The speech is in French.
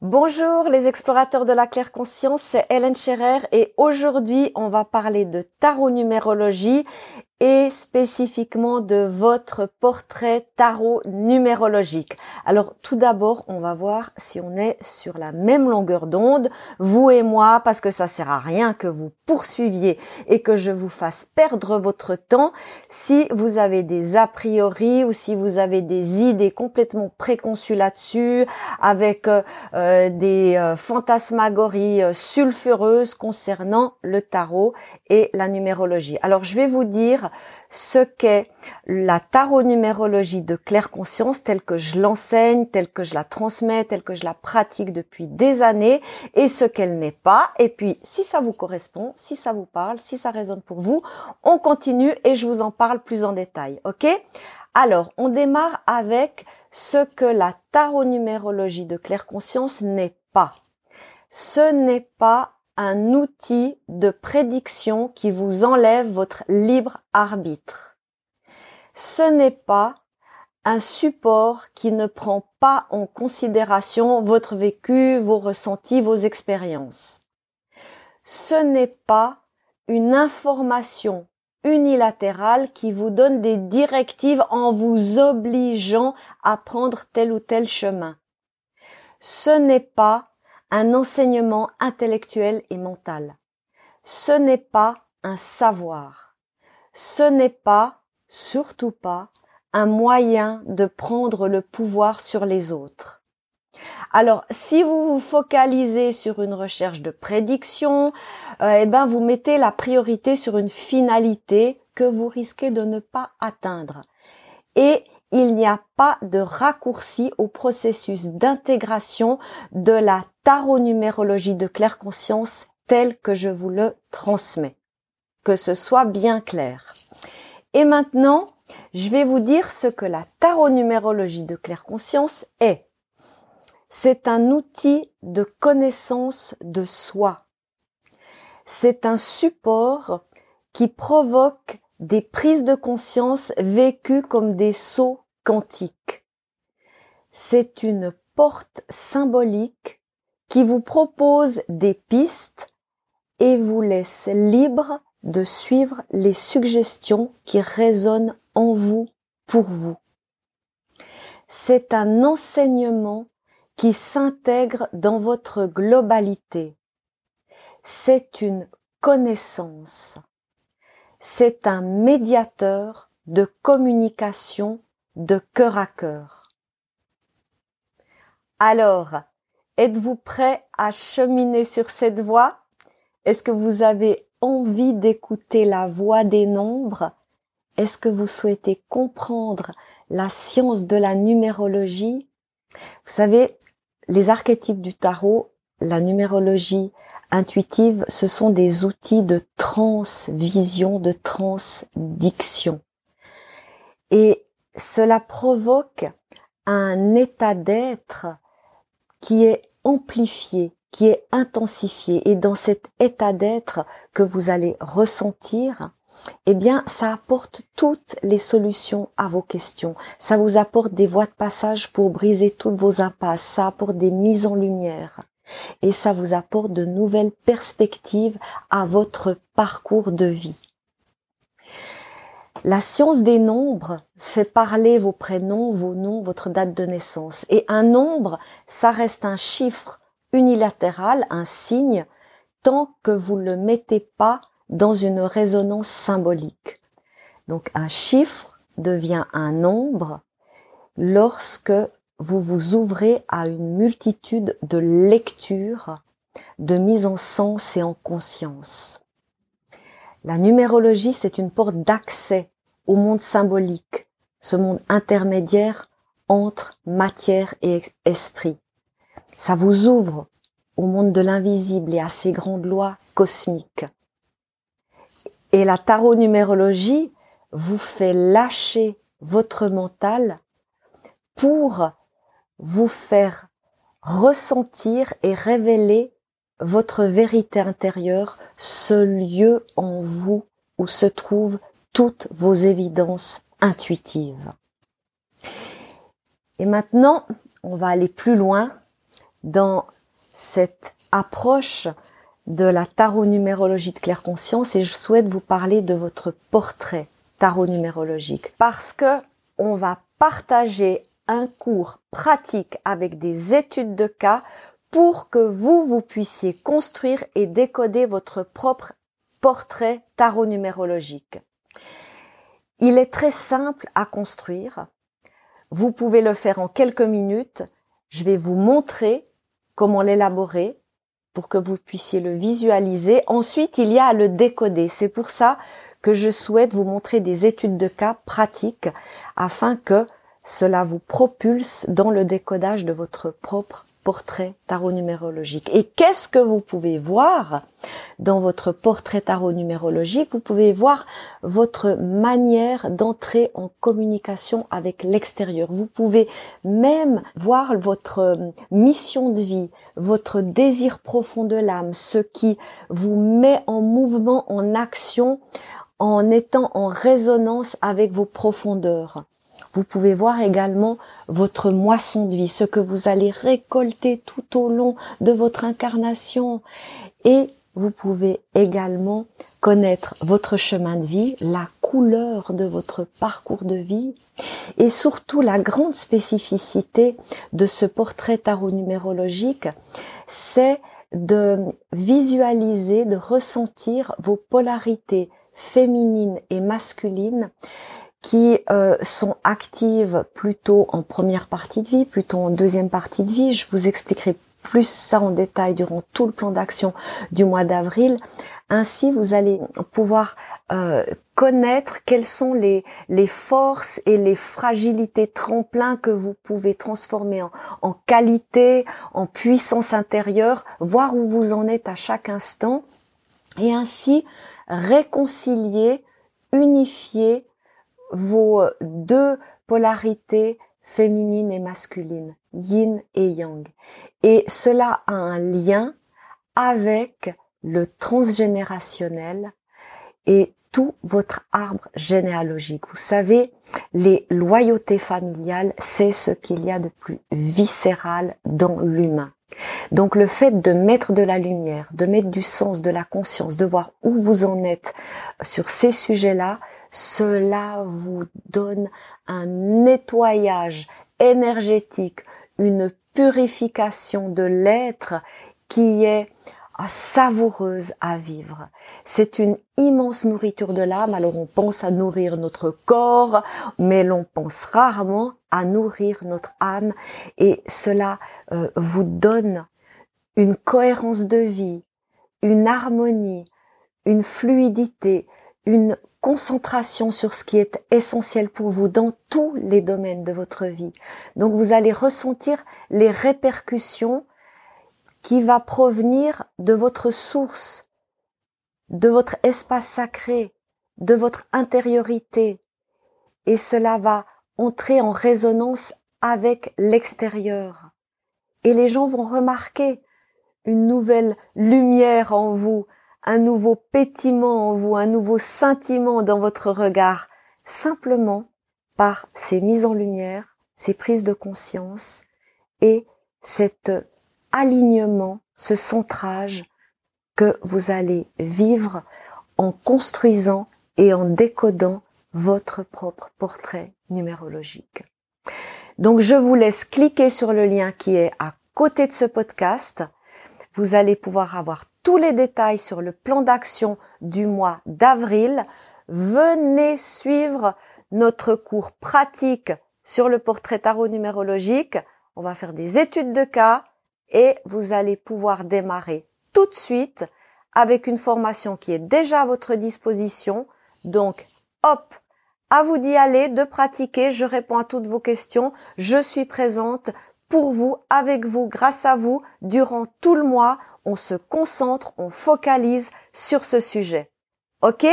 Bonjour les explorateurs de la claire conscience, c'est Hélène Scherer et aujourd'hui on va parler de tarot numérologie et spécifiquement de votre portrait tarot numérologique. Alors tout d'abord, on va voir si on est sur la même longueur d'onde, vous et moi, parce que ça sert à rien que vous poursuiviez et que je vous fasse perdre votre temps si vous avez des a priori ou si vous avez des idées complètement préconçues là-dessus, avec euh, euh, des euh, fantasmagories sulfureuses concernant le tarot et la numérologie. Alors je vais vous dire ce qu'est la tarot-numérologie de claire conscience telle que je l'enseigne, telle que je la transmets, telle que je la pratique depuis des années et ce qu'elle n'est pas. Et puis, si ça vous correspond, si ça vous parle, si ça résonne pour vous, on continue et je vous en parle plus en détail. OK? Alors, on démarre avec ce que la tarot-numérologie de claire conscience n'est pas. Ce n'est pas un outil de prédiction qui vous enlève votre libre arbitre. Ce n'est pas un support qui ne prend pas en considération votre vécu, vos ressentis, vos expériences. Ce n'est pas une information unilatérale qui vous donne des directives en vous obligeant à prendre tel ou tel chemin. Ce n'est pas un enseignement intellectuel et mental. Ce n'est pas un savoir. Ce n'est pas, surtout pas, un moyen de prendre le pouvoir sur les autres. Alors, si vous vous focalisez sur une recherche de prédiction, euh, eh ben, vous mettez la priorité sur une finalité que vous risquez de ne pas atteindre. Et il n'y a pas de raccourci au processus d'intégration de la tarot-numérologie de claire conscience tel que je vous le transmets. Que ce soit bien clair. Et maintenant, je vais vous dire ce que la tarot-numérologie de claire conscience est. C'est un outil de connaissance de soi. C'est un support qui provoque des prises de conscience vécues comme des sauts quantiques. C'est une porte symbolique qui vous propose des pistes et vous laisse libre de suivre les suggestions qui résonnent en vous pour vous. C'est un enseignement qui s'intègre dans votre globalité. C'est une connaissance c'est un médiateur de communication de cœur à cœur. Alors, êtes-vous prêt à cheminer sur cette voie? Est-ce que vous avez envie d'écouter la voix des nombres? Est-ce que vous souhaitez comprendre la science de la numérologie? Vous savez, les archétypes du tarot, la numérologie, intuitive, ce sont des outils de transvision, de transdiction. Et cela provoque un état d'être qui est amplifié, qui est intensifié. Et dans cet état d'être que vous allez ressentir, eh bien, ça apporte toutes les solutions à vos questions. Ça vous apporte des voies de passage pour briser toutes vos impasses. Ça apporte des mises en lumière et ça vous apporte de nouvelles perspectives à votre parcours de vie. La science des nombres fait parler vos prénoms, vos noms, votre date de naissance. Et un nombre, ça reste un chiffre unilatéral, un signe, tant que vous ne le mettez pas dans une résonance symbolique. Donc un chiffre devient un nombre lorsque vous vous ouvrez à une multitude de lectures, de mise en sens et en conscience. La numérologie, c'est une porte d'accès au monde symbolique, ce monde intermédiaire entre matière et esprit. Ça vous ouvre au monde de l'invisible et à ses grandes lois cosmiques. Et la tarot numérologie vous fait lâcher votre mental pour vous faire ressentir et révéler votre vérité intérieure, ce lieu en vous où se trouvent toutes vos évidences intuitives. Et maintenant, on va aller plus loin dans cette approche de la tarot numérologie de claire conscience et je souhaite vous parler de votre portrait tarot numérologique parce que on va partager un cours pratique avec des études de cas pour que vous, vous puissiez construire et décoder votre propre portrait tarot numérologique. Il est très simple à construire. Vous pouvez le faire en quelques minutes. Je vais vous montrer comment l'élaborer pour que vous puissiez le visualiser. Ensuite, il y a à le décoder. C'est pour ça que je souhaite vous montrer des études de cas pratiques afin que cela vous propulse dans le décodage de votre propre portrait tarot numérologique. Et qu'est-ce que vous pouvez voir dans votre portrait tarot numérologique? Vous pouvez voir votre manière d'entrer en communication avec l'extérieur. Vous pouvez même voir votre mission de vie, votre désir profond de l'âme, ce qui vous met en mouvement, en action, en étant en résonance avec vos profondeurs. Vous pouvez voir également votre moisson de vie, ce que vous allez récolter tout au long de votre incarnation. Et vous pouvez également connaître votre chemin de vie, la couleur de votre parcours de vie et surtout la grande spécificité de ce portrait tarot numérologique, c'est de visualiser, de ressentir vos polarités féminines et masculines qui euh, sont actives plutôt en première partie de vie, plutôt en deuxième partie de vie. Je vous expliquerai plus ça en détail durant tout le plan d'action du mois d'avril. Ainsi, vous allez pouvoir euh, connaître quelles sont les, les forces et les fragilités tremplins que vous pouvez transformer en, en qualité, en puissance intérieure, voir où vous en êtes à chaque instant, et ainsi réconcilier, unifier vos deux polarités féminines et masculines, yin et yang. Et cela a un lien avec le transgénérationnel et tout votre arbre généalogique. Vous savez, les loyautés familiales, c'est ce qu'il y a de plus viscéral dans l'humain. Donc le fait de mettre de la lumière, de mettre du sens, de la conscience, de voir où vous en êtes sur ces sujets-là, cela vous donne un nettoyage énergétique, une purification de l'être qui est ah, savoureuse à vivre. C'est une immense nourriture de l'âme. Alors on pense à nourrir notre corps, mais l'on pense rarement à nourrir notre âme. Et cela euh, vous donne une cohérence de vie, une harmonie, une fluidité, une concentration sur ce qui est essentiel pour vous dans tous les domaines de votre vie. Donc vous allez ressentir les répercussions qui va provenir de votre source, de votre espace sacré, de votre intériorité. Et cela va entrer en résonance avec l'extérieur. Et les gens vont remarquer une nouvelle lumière en vous, un nouveau pétiment en vous, un nouveau sentiment dans votre regard, simplement par ces mises en lumière, ces prises de conscience et cet alignement, ce centrage que vous allez vivre en construisant et en décodant votre propre portrait numérologique. Donc je vous laisse cliquer sur le lien qui est à côté de ce podcast. Vous allez pouvoir avoir tous les détails sur le plan d'action du mois d'avril, venez suivre notre cours pratique sur le portrait tarot numérologique. On va faire des études de cas et vous allez pouvoir démarrer tout de suite avec une formation qui est déjà à votre disposition. Donc, hop, à vous d'y aller, de pratiquer. Je réponds à toutes vos questions. Je suis présente pour vous, avec vous, grâce à vous, durant tout le mois, on se concentre, on focalise sur ce sujet. OK?